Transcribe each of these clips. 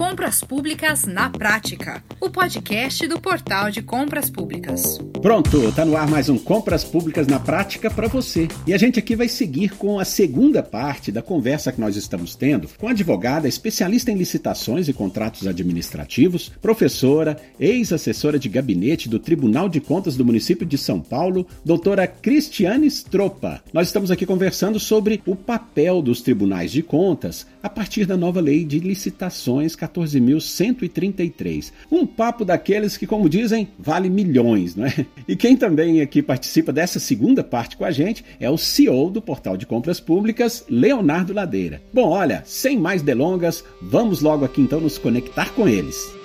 Compras Públicas na Prática, o podcast do Portal de Compras Públicas. Pronto, tá no ar mais um Compras Públicas na Prática para você. E a gente aqui vai seguir com a segunda parte da conversa que nós estamos tendo com a advogada especialista em licitações e contratos administrativos, professora, ex-assessora de gabinete do Tribunal de Contas do município de São Paulo, doutora Cristiane Stropa. Nós estamos aqui conversando sobre o papel dos tribunais de contas a partir da nova lei de licitações 14.133. Um papo daqueles que, como dizem, vale milhões, não é? E quem também aqui participa dessa segunda parte com a gente é o CEO do Portal de Compras Públicas, Leonardo Ladeira. Bom, olha, sem mais delongas, vamos logo aqui então nos conectar com eles.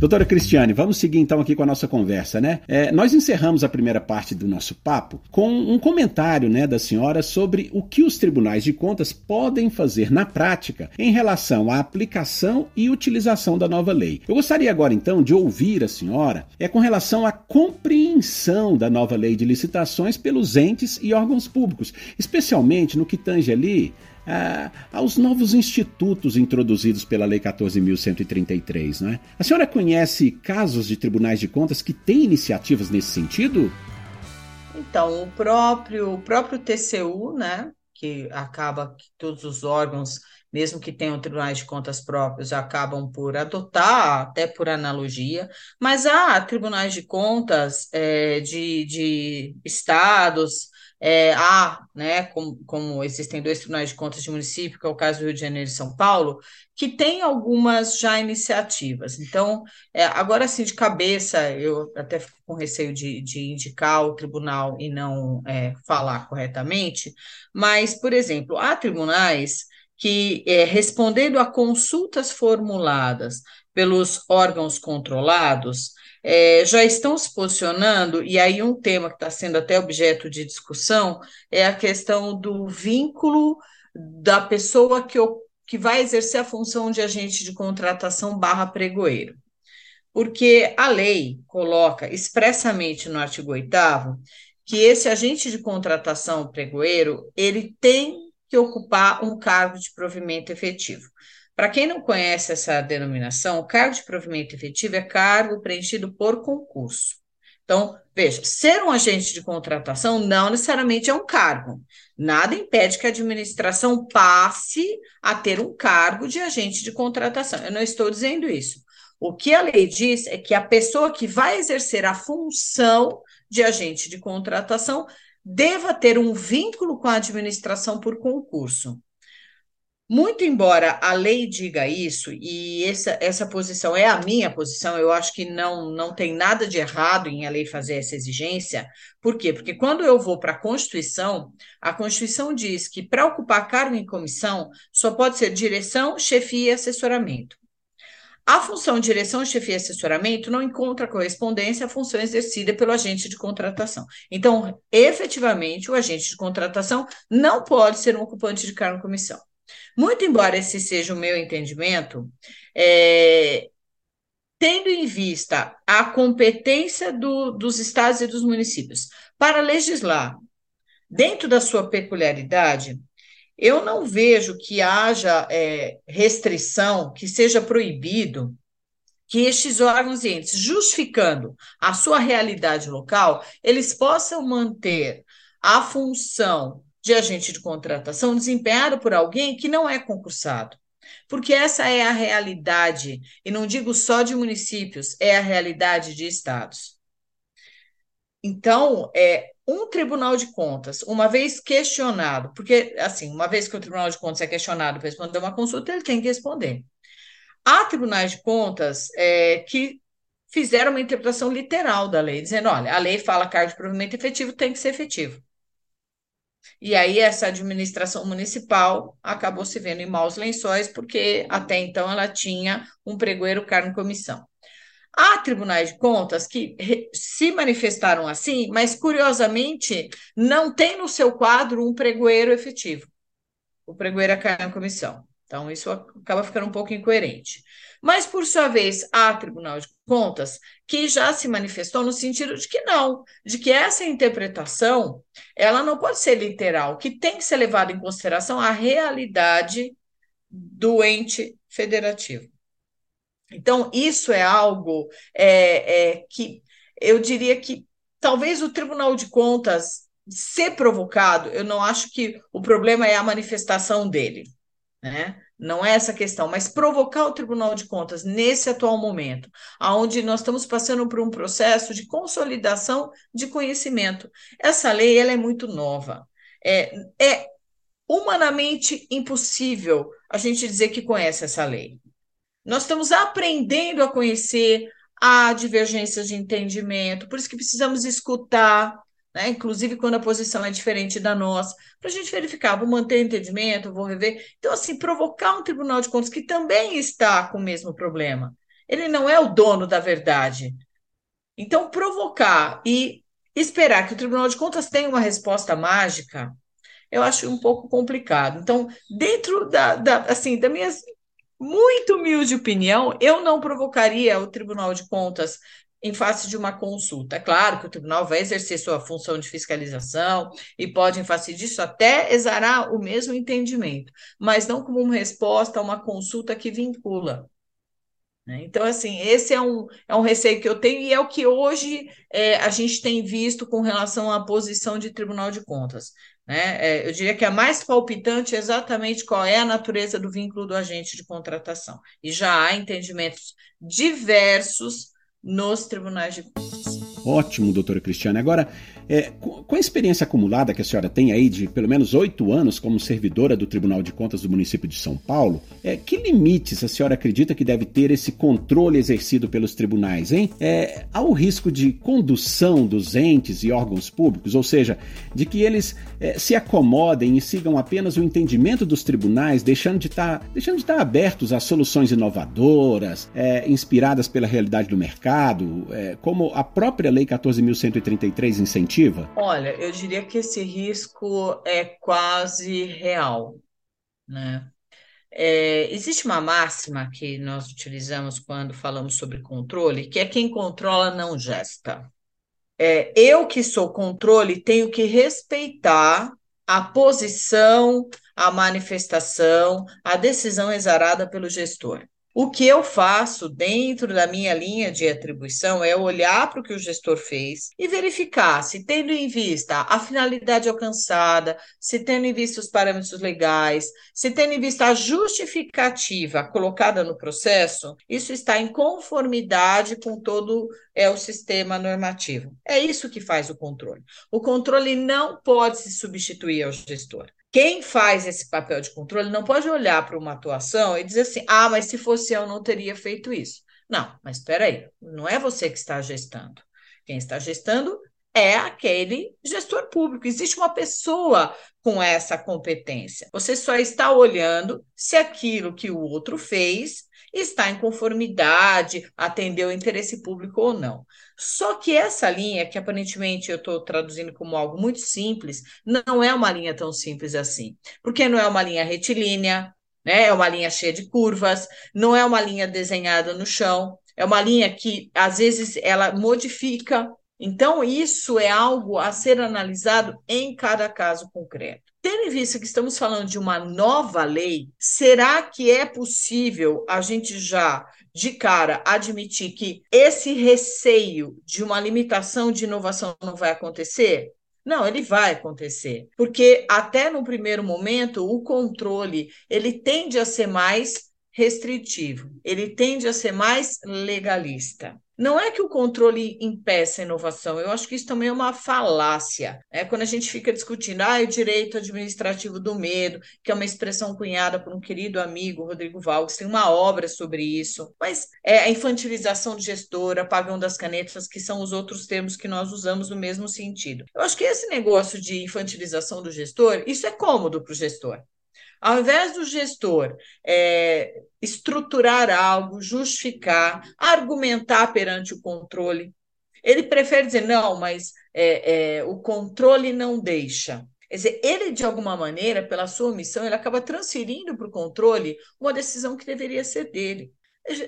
Doutora Cristiane, vamos seguir então aqui com a nossa conversa, né? É, nós encerramos a primeira parte do nosso papo com um comentário né, da senhora sobre o que os tribunais de contas podem fazer na prática em relação à aplicação e utilização da nova lei. Eu gostaria agora então de ouvir a senhora é com relação à compreensão da nova lei de licitações pelos entes e órgãos públicos, especialmente no que tange ali ah, aos novos institutos introduzidos pela Lei 14.133. Né? A senhora conhece casos de tribunais de contas que têm iniciativas nesse sentido? Então, o próprio, o próprio TCU, né, que acaba que todos os órgãos, mesmo que tenham tribunais de contas próprios, acabam por adotar, até por analogia, mas há tribunais de contas é, de, de estados, é, há, né, como, como, existem dois tribunais de contas de município, que é o caso do Rio de Janeiro e São Paulo, que tem algumas já iniciativas. Então, é, agora assim, de cabeça, eu até fico com receio de, de indicar o tribunal e não é, falar corretamente, mas, por exemplo, há tribunais que, é, respondendo a consultas formuladas pelos órgãos controlados, é, já estão se posicionando, e aí um tema que está sendo até objeto de discussão é a questão do vínculo da pessoa que, que vai exercer a função de agente de contratação barra pregoeiro. Porque a lei coloca expressamente no artigo 8 que esse agente de contratação pregoeiro, ele tem que ocupar um cargo de provimento efetivo. Para quem não conhece essa denominação, o cargo de provimento efetivo é cargo preenchido por concurso. Então, veja, ser um agente de contratação não necessariamente é um cargo. Nada impede que a administração passe a ter um cargo de agente de contratação. Eu não estou dizendo isso. O que a lei diz é que a pessoa que vai exercer a função de agente de contratação deva ter um vínculo com a administração por concurso. Muito embora a lei diga isso, e essa, essa posição é a minha posição, eu acho que não, não tem nada de errado em a lei fazer essa exigência. Por quê? Porque quando eu vou para a Constituição, a Constituição diz que para ocupar cargo em comissão só pode ser direção, chefia e assessoramento. A função direção, chefia e assessoramento não encontra correspondência à função exercida pelo agente de contratação. Então, efetivamente, o agente de contratação não pode ser um ocupante de cargo em comissão. Muito embora esse seja o meu entendimento, é, tendo em vista a competência do, dos estados e dos municípios para legislar dentro da sua peculiaridade, eu não vejo que haja é, restrição, que seja proibido que estes órgãos e entes, justificando a sua realidade local, eles possam manter a função de agente de contratação desempenhado por alguém que não é concursado. Porque essa é a realidade, e não digo só de municípios, é a realidade de estados. Então, é um tribunal de contas, uma vez questionado, porque, assim, uma vez que o tribunal de contas é questionado para responder uma consulta, ele tem que responder. Há tribunais de contas é, que fizeram uma interpretação literal da lei, dizendo: olha, a lei fala cargo de provimento efetivo tem que ser efetivo. E aí essa administração municipal acabou se vendo em maus lençóis, porque até então ela tinha um pregoeiro cargo comissão. Há tribunais de contas que se manifestaram assim, mas curiosamente não tem no seu quadro um pregoeiro efetivo. O pregoeiro é cargo comissão. Então, isso acaba ficando um pouco incoerente. Mas, por sua vez, há Tribunal de Contas que já se manifestou no sentido de que não, de que essa interpretação ela não pode ser literal, que tem que ser levada em consideração a realidade do ente federativo. Então, isso é algo é, é, que eu diria que talvez o Tribunal de Contas ser provocado, eu não acho que o problema é a manifestação dele, né? Não é essa questão, mas provocar o Tribunal de Contas nesse atual momento, onde nós estamos passando por um processo de consolidação de conhecimento. Essa lei ela é muito nova. É, é humanamente impossível a gente dizer que conhece essa lei. Nós estamos aprendendo a conhecer, há divergências de entendimento, por isso que precisamos escutar, né? inclusive quando a posição é diferente da nossa, para a gente verificar, vou manter o entendimento, vou rever. Então, assim, provocar um tribunal de contas que também está com o mesmo problema. Ele não é o dono da verdade. Então, provocar e esperar que o Tribunal de Contas tenha uma resposta mágica, eu acho um pouco complicado. Então, dentro da, da assim, da minha muito humilde opinião, eu não provocaria o Tribunal de Contas em face de uma consulta. É claro que o tribunal vai exercer sua função de fiscalização e pode, em face disso, até exarar o mesmo entendimento, mas não como uma resposta a uma consulta que vincula. Né? Então, assim, esse é um, é um receio que eu tenho e é o que hoje é, a gente tem visto com relação à posição de Tribunal de Contas. Né? É, eu diria que a mais palpitante é exatamente qual é a natureza do vínculo do agente de contratação. E já há entendimentos diversos nos tribunais de contas. Ótimo, doutora Cristiane. Agora, é, com a experiência acumulada que a senhora tem aí de pelo menos oito anos como servidora do Tribunal de Contas do município de São Paulo, é, que limites a senhora acredita que deve ter esse controle exercido pelos tribunais, hein? É, há o risco de condução dos entes e órgãos públicos, ou seja, de que eles é, se acomodem e sigam apenas o entendimento dos tribunais, deixando de tá, deixando de estar tá abertos a soluções inovadoras, é, inspiradas pela realidade do mercado, é, como a própria Lei 14.133 incentiva Olha, eu diria que esse risco é quase real, né? É, existe uma máxima que nós utilizamos quando falamos sobre controle, que é quem controla não gesta. É, eu que sou controle tenho que respeitar a posição, a manifestação, a decisão exarada pelo gestor. O que eu faço dentro da minha linha de atribuição é olhar para o que o gestor fez e verificar se, tendo em vista a finalidade alcançada, se tendo em vista os parâmetros legais, se tendo em vista a justificativa colocada no processo, isso está em conformidade com todo é, o sistema normativo. É isso que faz o controle. O controle não pode se substituir ao gestor. Quem faz esse papel de controle não pode olhar para uma atuação e dizer assim: ah, mas se fosse eu, não teria feito isso. Não, mas espera aí, não é você que está gestando. Quem está gestando é aquele gestor público. Existe uma pessoa com essa competência. Você só está olhando se aquilo que o outro fez está em conformidade, atendeu o interesse público ou não. Só que essa linha, que aparentemente eu estou traduzindo como algo muito simples, não é uma linha tão simples assim, porque não é uma linha retilínea, né? é uma linha cheia de curvas, não é uma linha desenhada no chão, é uma linha que às vezes ela modifica. Então, isso é algo a ser analisado em cada caso concreto. Tendo em vista que estamos falando de uma nova lei, será que é possível a gente já, de cara, admitir que esse receio de uma limitação de inovação não vai acontecer? Não, ele vai acontecer, porque até no primeiro momento o controle ele tende a ser mais restritivo, ele tende a ser mais legalista. Não é que o controle impeça a inovação, eu acho que isso também é uma falácia. É quando a gente fica discutindo ah, o direito administrativo do medo, que é uma expressão cunhada por um querido amigo, Rodrigo Valks, tem uma obra sobre isso, mas é a infantilização do gestor, apagão das canetas, que são os outros termos que nós usamos no mesmo sentido. Eu acho que esse negócio de infantilização do gestor, isso é cômodo para o gestor. Ao invés do gestor é, estruturar algo, justificar, argumentar perante o controle, ele prefere dizer, não, mas é, é, o controle não deixa. Quer dizer, ele, de alguma maneira, pela sua omissão, ele acaba transferindo para o controle uma decisão que deveria ser dele.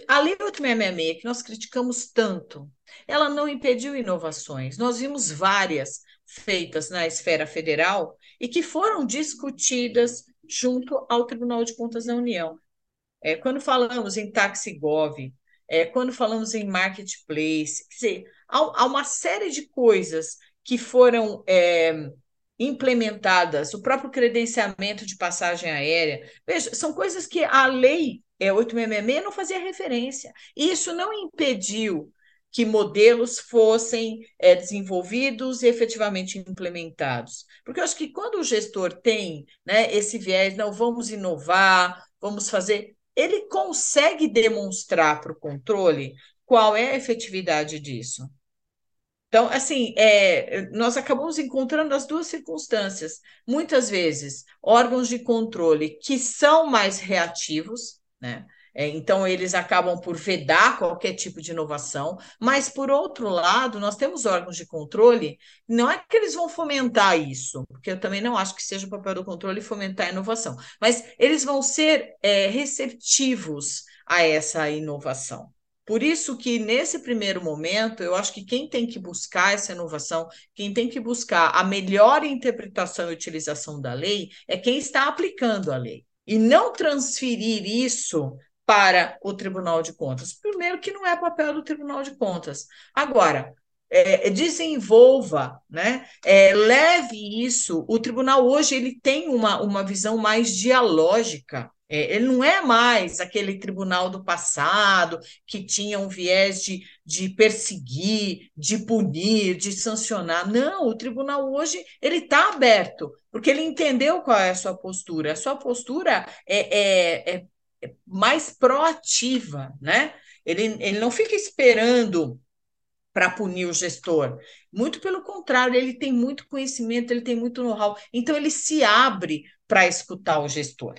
A Lei 8666, que nós criticamos tanto, ela não impediu inovações. Nós vimos várias feitas na esfera federal e que foram discutidas, junto ao Tribunal de Contas da União. É, quando falamos em Taxigov, é, quando falamos em marketplace, quer dizer, há, há uma série de coisas que foram é, implementadas, o próprio credenciamento de passagem aérea. Veja, são coisas que a lei é, 866 não fazia referência. Isso não impediu que modelos fossem é, desenvolvidos e efetivamente implementados. Porque eu acho que quando o gestor tem né, esse viés, não, vamos inovar, vamos fazer, ele consegue demonstrar para o controle qual é a efetividade disso. Então, assim, é, nós acabamos encontrando as duas circunstâncias. Muitas vezes, órgãos de controle que são mais reativos, né? É, então, eles acabam por vedar qualquer tipo de inovação, mas, por outro lado, nós temos órgãos de controle, não é que eles vão fomentar isso, porque eu também não acho que seja o papel do controle fomentar a inovação, mas eles vão ser é, receptivos a essa inovação. Por isso que, nesse primeiro momento, eu acho que quem tem que buscar essa inovação, quem tem que buscar a melhor interpretação e utilização da lei, é quem está aplicando a lei. E não transferir isso para o Tribunal de Contas. Primeiro, que não é papel do Tribunal de Contas. Agora, é, desenvolva, né? É, leve isso. O tribunal hoje ele tem uma, uma visão mais dialógica é, ele não é mais aquele tribunal do passado que tinha um viés de, de perseguir, de punir, de sancionar. Não, o tribunal hoje ele está aberto, porque ele entendeu qual é a sua postura. A sua postura é, é, é, mais proativa, né? Ele, ele não fica esperando para punir o gestor. Muito pelo contrário, ele tem muito conhecimento, ele tem muito know-how. Então, ele se abre para escutar o gestor.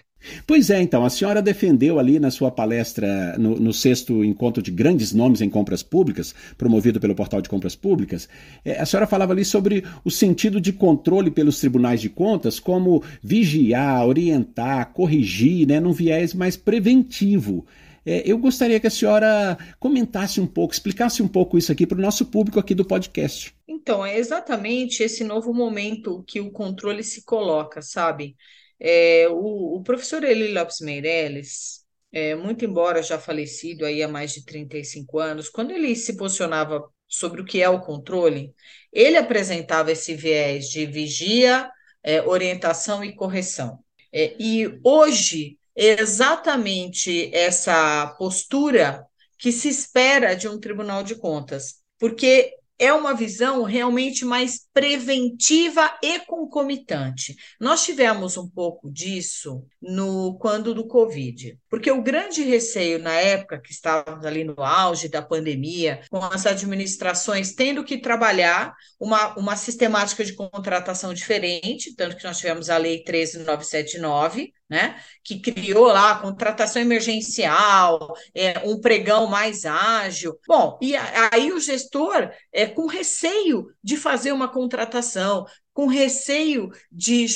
Pois é, então, a senhora defendeu ali na sua palestra, no, no, sexto encontro de grandes nomes em compras públicas, promovido pelo portal de compras públicas, é, a senhora falava ali sobre o sentido de controle pelos tribunais de contas como vigiar, orientar, corrigir, né, num viés mais preventivo. É, eu gostaria que a senhora comentasse um pouco, explicasse um pouco isso aqui para o nosso público aqui do podcast. Então, é exatamente esse novo momento que o controle se coloca, sabe? É, o, o, professor Eli Lopes Meirelles, é, muito embora já falecido aí há mais de 35 anos, quando ele se posicionava sobre o que é o controle, ele apresentava esse viés de vigia, é, orientação e correção. É, e hoje, exatamente essa postura que se espera de um tribunal de contas, porque é uma visão realmente mais preventiva e concomitante. Nós tivemos um pouco disso no quando do Covid, porque o grande receio na época que estávamos ali no auge da pandemia, com as administrações tendo que trabalhar uma, uma sistemática de contratação diferente, tanto que nós tivemos a Lei 13979, né, que criou lá contratação emergencial, é, um pregão mais ágil. Bom, e aí o gestor é com receio de fazer uma contratação, com receio de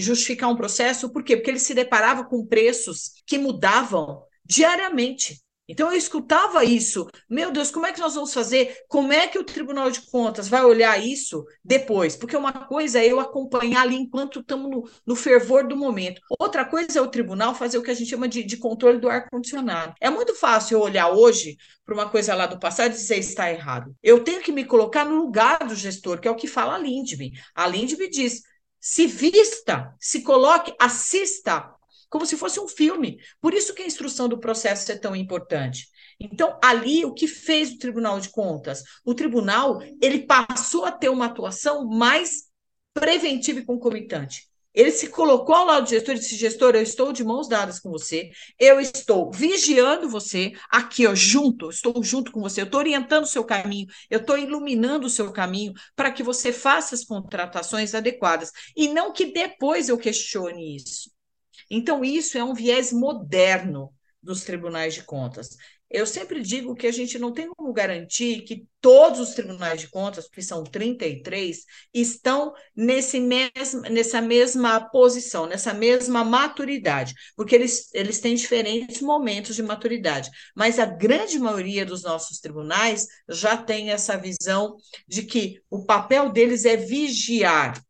justificar um processo, por quê? Porque ele se deparava com preços que mudavam diariamente. Então eu escutava isso. Meu Deus, como é que nós vamos fazer? Como é que o Tribunal de Contas vai olhar isso depois? Porque uma coisa é eu acompanhar ali enquanto estamos no, no fervor do momento. Outra coisa é o tribunal fazer o que a gente chama de, de controle do ar-condicionado. É muito fácil eu olhar hoje para uma coisa lá do passado e dizer está errado. Eu tenho que me colocar no lugar do gestor, que é o que fala a Lindbe. A Lindbe diz: se vista, se coloque, assista como se fosse um filme. Por isso que a instrução do processo é tão importante. Então, ali, o que fez o Tribunal de Contas? O tribunal, ele passou a ter uma atuação mais preventiva e concomitante. Ele se colocou ao lado do gestor e disse: gestor, eu estou de mãos dadas com você, eu estou vigiando você aqui, ó, junto, estou junto com você, eu estou orientando o seu caminho, eu estou iluminando o seu caminho para que você faça as contratações adequadas. E não que depois eu questione isso. Então, isso é um viés moderno dos tribunais de contas. Eu sempre digo que a gente não tem como garantir que todos os tribunais de contas, que são 33, estão nesse mesmo, nessa mesma posição, nessa mesma maturidade, porque eles, eles têm diferentes momentos de maturidade. Mas a grande maioria dos nossos tribunais já tem essa visão de que o papel deles é vigiar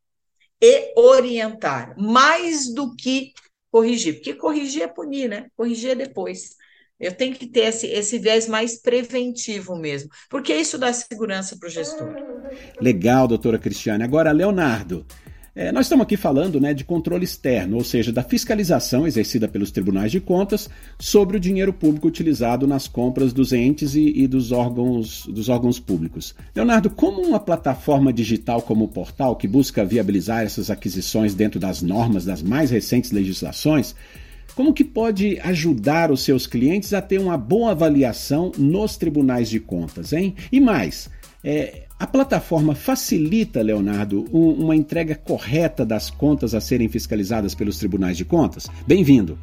e orientar, mais do que corrigir, porque corrigir é punir, né? Corrigir é depois. Eu tenho que ter esse, esse viés mais preventivo mesmo, porque isso dá segurança para o gestor. Legal, doutora Cristiane. Agora, Leonardo, é, nós estamos aqui falando né, de controle externo, ou seja, da fiscalização exercida pelos tribunais de contas sobre o dinheiro público utilizado nas compras dos entes e, e dos, órgãos, dos órgãos públicos. Leonardo, como uma plataforma digital como o portal, que busca viabilizar essas aquisições dentro das normas das mais recentes legislações, como que pode ajudar os seus clientes a ter uma boa avaliação nos tribunais de contas, hein? E mais, é, a plataforma facilita, Leonardo, um, uma entrega correta das contas a serem fiscalizadas pelos tribunais de contas? Bem-vindo.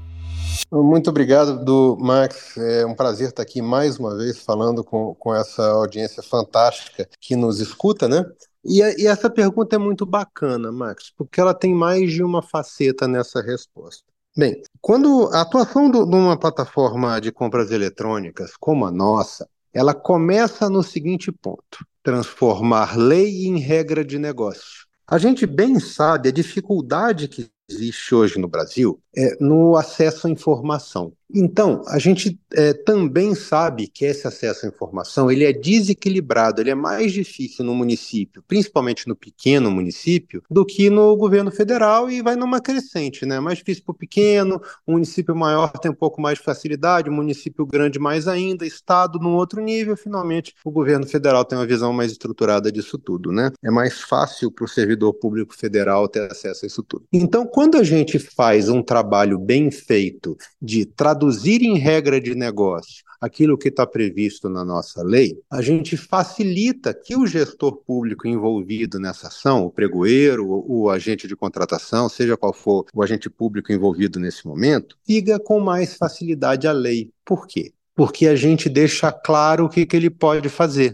Muito obrigado, do Max. É um prazer estar aqui mais uma vez falando com, com essa audiência fantástica que nos escuta, né? E, e essa pergunta é muito bacana, Max, porque ela tem mais de uma faceta nessa resposta. Bem, quando a atuação de uma plataforma de compras eletrônicas como a nossa, ela começa no seguinte ponto: transformar lei em regra de negócio. A gente bem sabe a dificuldade que existe hoje no Brasil é no acesso à informação. Então, a gente é, também sabe que esse acesso à informação ele é desequilibrado, ele é mais difícil no município, principalmente no pequeno município, do que no governo federal e vai numa crescente, né? Mais difícil para o pequeno, o município maior tem um pouco mais de facilidade, o município grande mais ainda, estado num outro nível, finalmente o governo federal tem uma visão mais estruturada disso tudo, né? É mais fácil para o servidor público federal ter acesso a isso tudo. Então, quando a gente faz um trabalho bem feito de traduzir em regra de negócio aquilo que está previsto na nossa lei, a gente facilita que o gestor público envolvido nessa ação, o pregoeiro, o, o agente de contratação, seja qual for o agente público envolvido nesse momento, siga com mais facilidade a lei. Por quê? Porque a gente deixa claro o que, que ele pode fazer.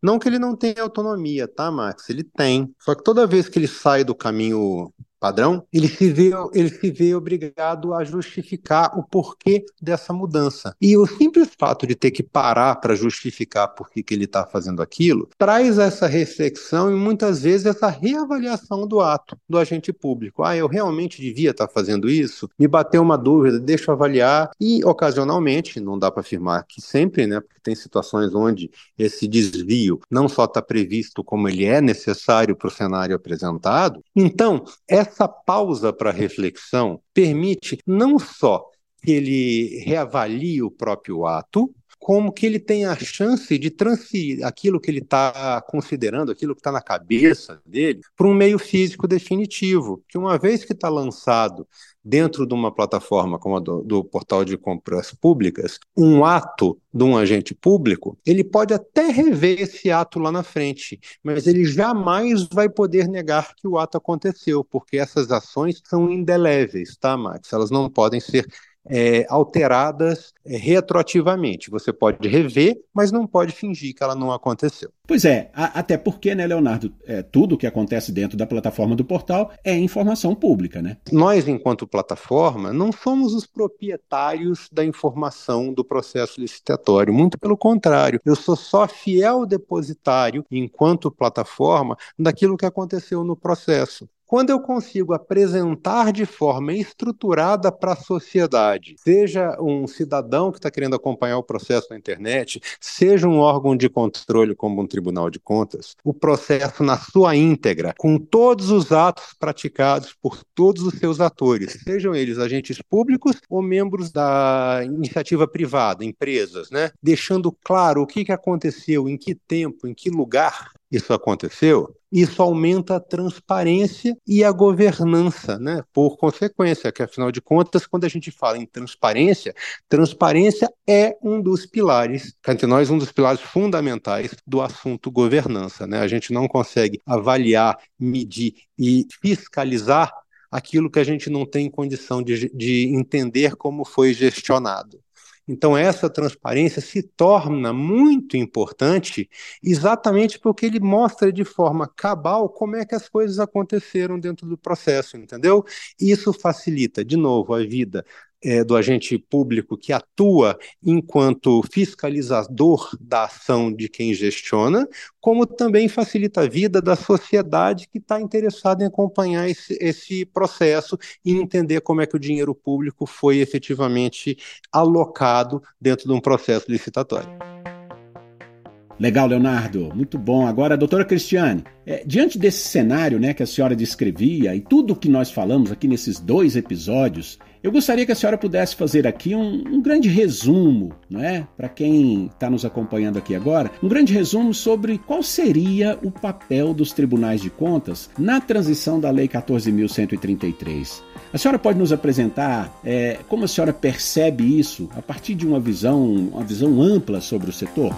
Não que ele não tenha autonomia, tá, Max? Ele tem. Só que toda vez que ele sai do caminho padrão, ele se vê, ele se vê obrigado a justificar o porquê dessa mudança. E o simples fato de ter que parar para justificar por que, ele está fazendo aquilo traz essa reflexão e muitas vezes essa reavaliação do ato do agente público. Ah, eu realmente devia estar tá fazendo isso? Me bateu uma dúvida, deixa eu avaliar. E ocasionalmente, não dá para afirmar que sempre, né? Porque tem situações onde esse desvio não só está previsto como ele é necessário para o cenário apresentado. Então, essa essa pausa para reflexão permite não só que ele reavalie o próprio ato, como que ele tem a chance de transferir aquilo que ele está considerando, aquilo que está na cabeça dele, para um meio físico definitivo, que uma vez que está lançado dentro de uma plataforma como a do, do, portal de compras públicas, um ato de um agente público, ele pode até rever esse ato lá na frente, mas ele jamais vai poder negar que o ato aconteceu, porque essas ações são indeléveis, tá, Max? Elas não podem ser é, alteradas é, retroativamente. Você pode rever, mas não pode fingir que ela não aconteceu. Pois é, a, até porque, né, Leonardo, é, tudo que acontece dentro da plataforma do portal é informação pública, né? Nós, enquanto plataforma, não somos os proprietários da informação do processo licitatório, muito pelo contrário, eu sou só fiel depositário, enquanto plataforma, daquilo que aconteceu no processo. Quando eu consigo apresentar de forma estruturada para a sociedade, seja um cidadão que está querendo acompanhar o processo na internet, seja um órgão de controle como um tribunal de contas, o processo na sua íntegra, com todos os atos praticados por todos os seus atores, sejam eles agentes públicos ou membros da iniciativa privada, empresas, né? Deixando claro o que, que aconteceu, em que tempo, em que lugar isso aconteceu, isso aumenta a transparência e a governança, né? Por consequência, que afinal de contas, quando a gente fala em transparência, transparência é um dos pilares, entre nós, um dos pilares fundamentais do assunto governança, né? A gente não consegue avaliar, medir e fiscalizar aquilo que a gente não tem condição de, de entender como foi gestionado. Então, essa transparência se torna muito importante exatamente porque ele mostra de forma cabal como é que as coisas aconteceram dentro do processo, entendeu? Isso facilita, de novo, a vida é, do agente público que atua enquanto fiscalizador da ação de quem gestiona, como também facilita a vida da sociedade que está interessada em acompanhar esse, esse processo e entender como é que o dinheiro público foi efetivamente alocado dentro de um processo licitatório. Legal, Leonardo, muito bom. Agora, doutora Cristiane, é, diante desse cenário né, que a senhora descrevia e tudo o que nós falamos aqui nesses dois episódios, eu gostaria que a senhora pudesse fazer aqui um, um grande resumo, não é? Para quem está nos acompanhando aqui agora, um grande resumo sobre qual seria o papel dos tribunais de contas na transição da Lei 14.133. A senhora pode nos apresentar é, como a senhora percebe isso a partir de uma visão, uma visão ampla sobre o setor?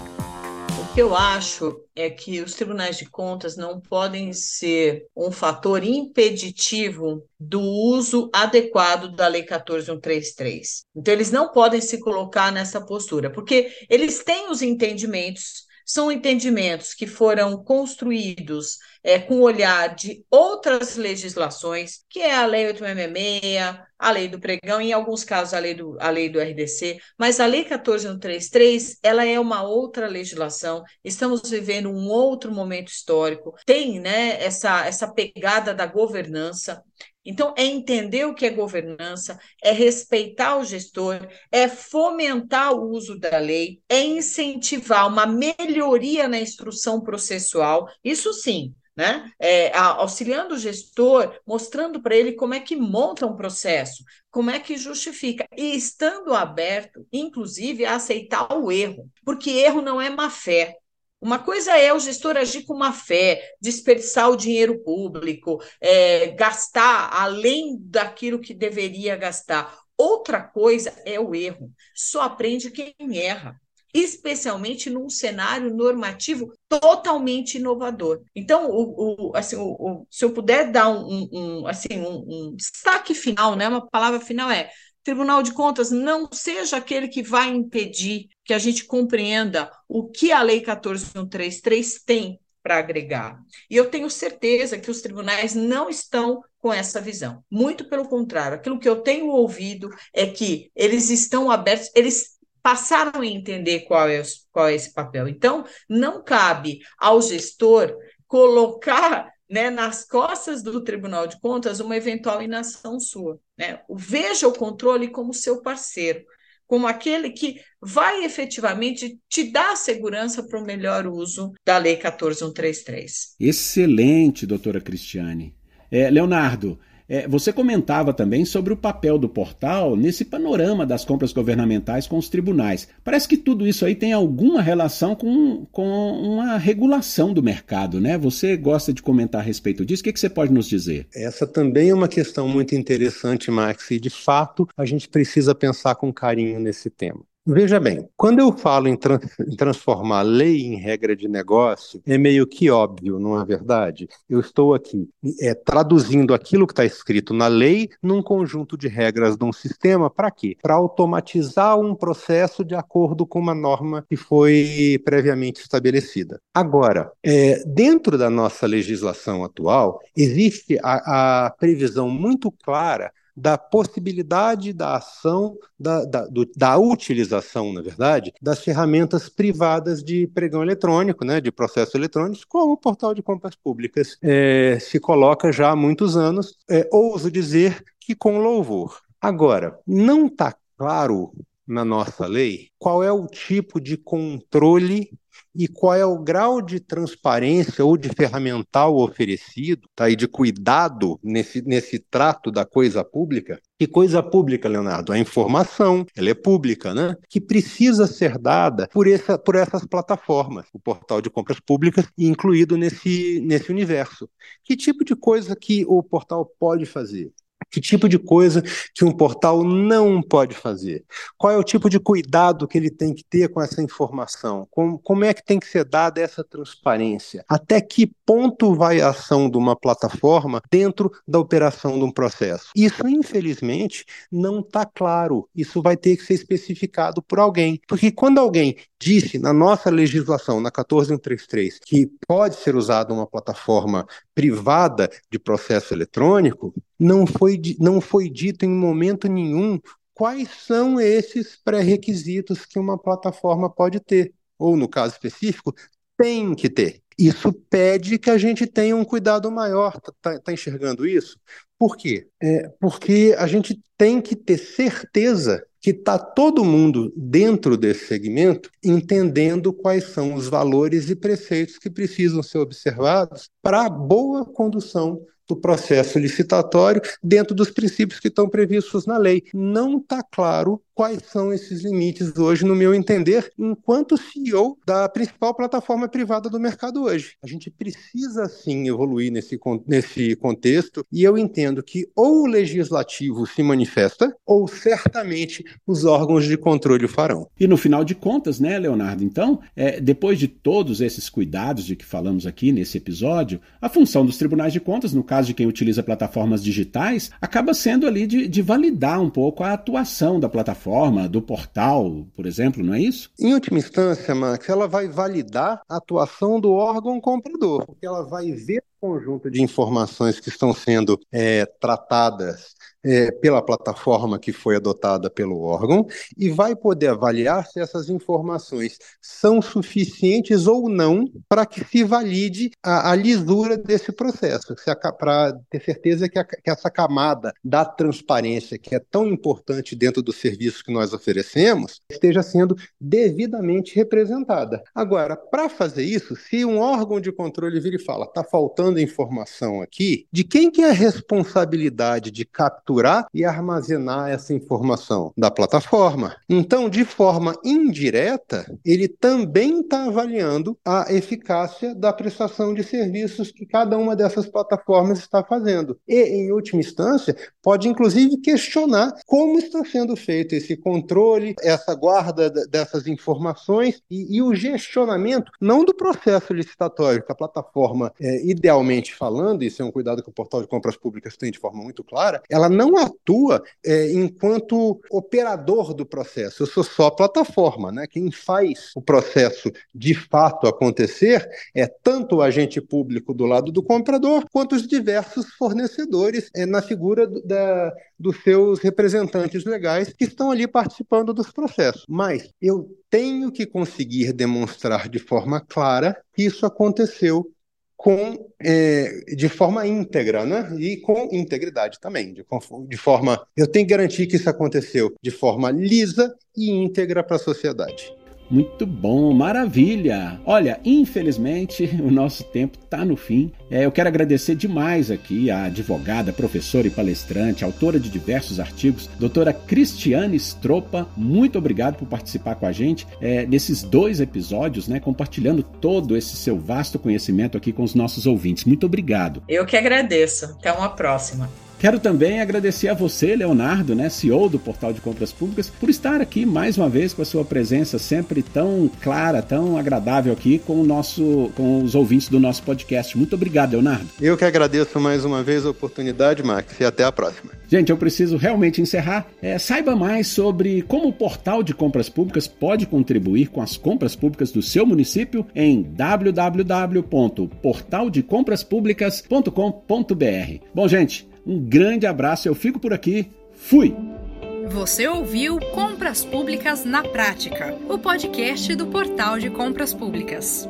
Que eu acho é que os tribunais de contas não podem ser um fator impeditivo do uso adequado da Lei 14133. Então, eles não podem se colocar nessa postura, porque eles têm os entendimentos são entendimentos que foram construídos é, com o olhar de outras legislações, que é a Lei 866, a Lei do Pregão, em alguns casos a Lei do, a lei do RDC, mas a Lei 14133, ela é uma outra legislação, estamos vivendo um outro momento histórico, tem né, essa, essa pegada da governança, então, é entender o que é governança, é respeitar o gestor, é fomentar o uso da lei, é incentivar uma melhoria na instrução processual, isso sim, né? É, auxiliando o gestor, mostrando para ele como é que monta um processo, como é que justifica, e estando aberto, inclusive, a aceitar o erro, porque erro não é má fé. Uma coisa é o gestor agir com má fé, desperdiçar o dinheiro público, é, gastar além daquilo que deveria gastar. Outra coisa é o erro. Só aprende quem erra especialmente num cenário normativo totalmente inovador. Então, o, o assim, o, o, se eu puder dar um, um assim, um, um, destaque final, né, uma palavra final é Tribunal de Contas não seja aquele que vai impedir que a gente compreenda o que a Lei 14133 tem para agregar. E eu tenho certeza que os tribunais não estão com essa visão. Muito pelo contrário, aquilo que eu tenho ouvido é que eles estão abertos, eles passaram a entender qual é, qual é esse papel. Então, não cabe ao gestor colocar né, nas costas do Tribunal de Contas uma eventual inação sua. Né? Veja o controle como seu parceiro, como aquele que vai efetivamente te dar segurança para o melhor uso da Lei 14133. Excelente, doutora Cristiane. É, Leonardo, é, você comentava também sobre o papel do portal nesse panorama das compras governamentais com os tribunais. Parece que tudo isso aí tem alguma relação com, com uma regulação do mercado, né? Você gosta de comentar a respeito disso? O que, que você pode nos dizer? Essa também é uma questão muito interessante, Max, e de fato a gente precisa pensar com carinho nesse tema. Veja bem, quando eu falo em, trans em, transformar lei em regra de negócio, é meio que óbvio, não é verdade? Eu estou aqui é, traduzindo aquilo que está escrito na lei num conjunto de regras de um sistema, para quê? Para automatizar um processo de acordo com uma norma que foi previamente estabelecida. Agora, é, dentro da nossa legislação atual, existe a, a previsão muito clara da possibilidade da ação, da, da, do, da, utilização, na verdade, das ferramentas privadas de pregão eletrônico, né, de processos eletrônicos, como o portal de compras públicas é, se coloca já há muitos anos, é, ouso dizer que com louvor. Agora, não está claro na nossa lei qual é o tipo de controle e qual é o grau de transparência ou de ferramental oferecido, tá, e de cuidado nesse, nesse trato da coisa pública. Que coisa pública, Leonardo? A informação, ela é pública, né? Que precisa ser dada por, essa, por essas plataformas, o portal de compras públicas, incluído nesse, nesse universo. Que tipo de coisa que o portal pode fazer? Que tipo de coisa que um portal não pode fazer? Qual é o tipo de cuidado que ele tem que ter com essa informação? Como, como é que tem que ser dada essa transparência? Até que ponto vai a ação de uma plataforma dentro da operação de um processo? Isso, infelizmente, não está claro. Isso vai ter que ser especificado por alguém. Porque quando alguém disse na nossa legislação, na 14133, que pode ser usada uma plataforma privada de processo eletrônico, não foi, não foi dito em momento nenhum quais são esses pré-requisitos que uma plataforma pode ter, ou no caso específico, tem que ter. Isso pede que a gente tenha um cuidado maior. Tá, tá, tá enxergando isso? Por quê? É, porque a gente tem que ter certeza que está todo mundo dentro desse segmento entendendo quais são os valores e preceitos que precisam ser observados para a boa condução do processo licitatório dentro dos princípios que estão previstos na lei. Não está claro quais são esses limites hoje, no meu entender, enquanto CEO da principal plataforma privada do mercado hoje. A gente precisa sim evoluir nesse, nesse contexto e eu entendo que ou o legislativo se manifesta ou certamente os órgãos de controle o farão. E no final de contas, né, Leonardo? Então, é, depois de todos esses cuidados de que falamos aqui nesse episódio, a função dos tribunais de contas, no caso de quem utiliza plataformas digitais, acaba sendo ali de, de validar um pouco a atuação da plataforma plataforma, do portal, por exemplo, não é isso? Em última instância, Max, ela vai validar a atuação do órgão comprador, porque ela vai ver o conjunto de informações que estão sendo é, tratadas é, pela plataforma que foi adotada pelo órgão e vai poder avaliar se essas informações são suficientes ou não para que se valide a, a lisura desse processo, para ter certeza que, a, que essa camada da transparência, que é tão importante dentro dos serviços que nós oferecemos, esteja sendo devidamente representada. Agora, para fazer isso, se um órgão de controle vira e fala, está faltando informação aqui, de quem que é a responsabilidade de capturar capturar e armazenar essa informação da plataforma. Então, de forma indireta, ele também está avaliando a eficácia da prestação de serviços que cada uma dessas plataformas está fazendo. E, em última instância, pode inclusive questionar como está sendo feito esse controle, essa guarda dessas informações e, e o gestionamento, não do processo licitatório, que a plataforma, é, idealmente falando, isso é um cuidado que o portal de compras públicas tem de forma muito clara, ela não atua é, enquanto operador do processo, eu sou só plataforma. Né? Quem faz o processo de fato acontecer é tanto o agente público do lado do comprador, quanto os diversos fornecedores é, na figura da, dos seus representantes legais que estão ali participando dos processos. Mas eu tenho que conseguir demonstrar de forma clara que isso aconteceu com, é, de forma íntegra, né? E com integridade também. De, de forma. Eu tenho que garantir que isso aconteceu de forma lisa e íntegra para a sociedade. Muito bom, maravilha! Olha, infelizmente o nosso tempo está no fim. É, eu quero agradecer demais aqui a advogada, professora e palestrante, autora de diversos artigos, doutora Cristiane Stropa. Muito obrigado por participar com a gente é, nesses dois episódios, né, compartilhando todo esse seu vasto conhecimento aqui com os nossos ouvintes. Muito obrigado. Eu que agradeço. Até uma próxima. Quero também agradecer a você, Leonardo, né, CEO do Portal de Compras Públicas, por estar aqui mais uma vez com a sua presença sempre tão clara, tão agradável aqui com o nosso, com os ouvintes do nosso podcast. Muito obrigado, Leonardo. Eu que agradeço mais uma vez a oportunidade, Max, e até a próxima. Gente, eu preciso realmente encerrar. É, saiba mais sobre como o Portal de Compras Públicas pode contribuir com as compras públicas do seu município em www.portaldecompraspublicas.com.br. Bom, gente, um grande abraço, eu fico por aqui. Fui! Você ouviu Compras Públicas na Prática, o podcast do Portal de Compras Públicas.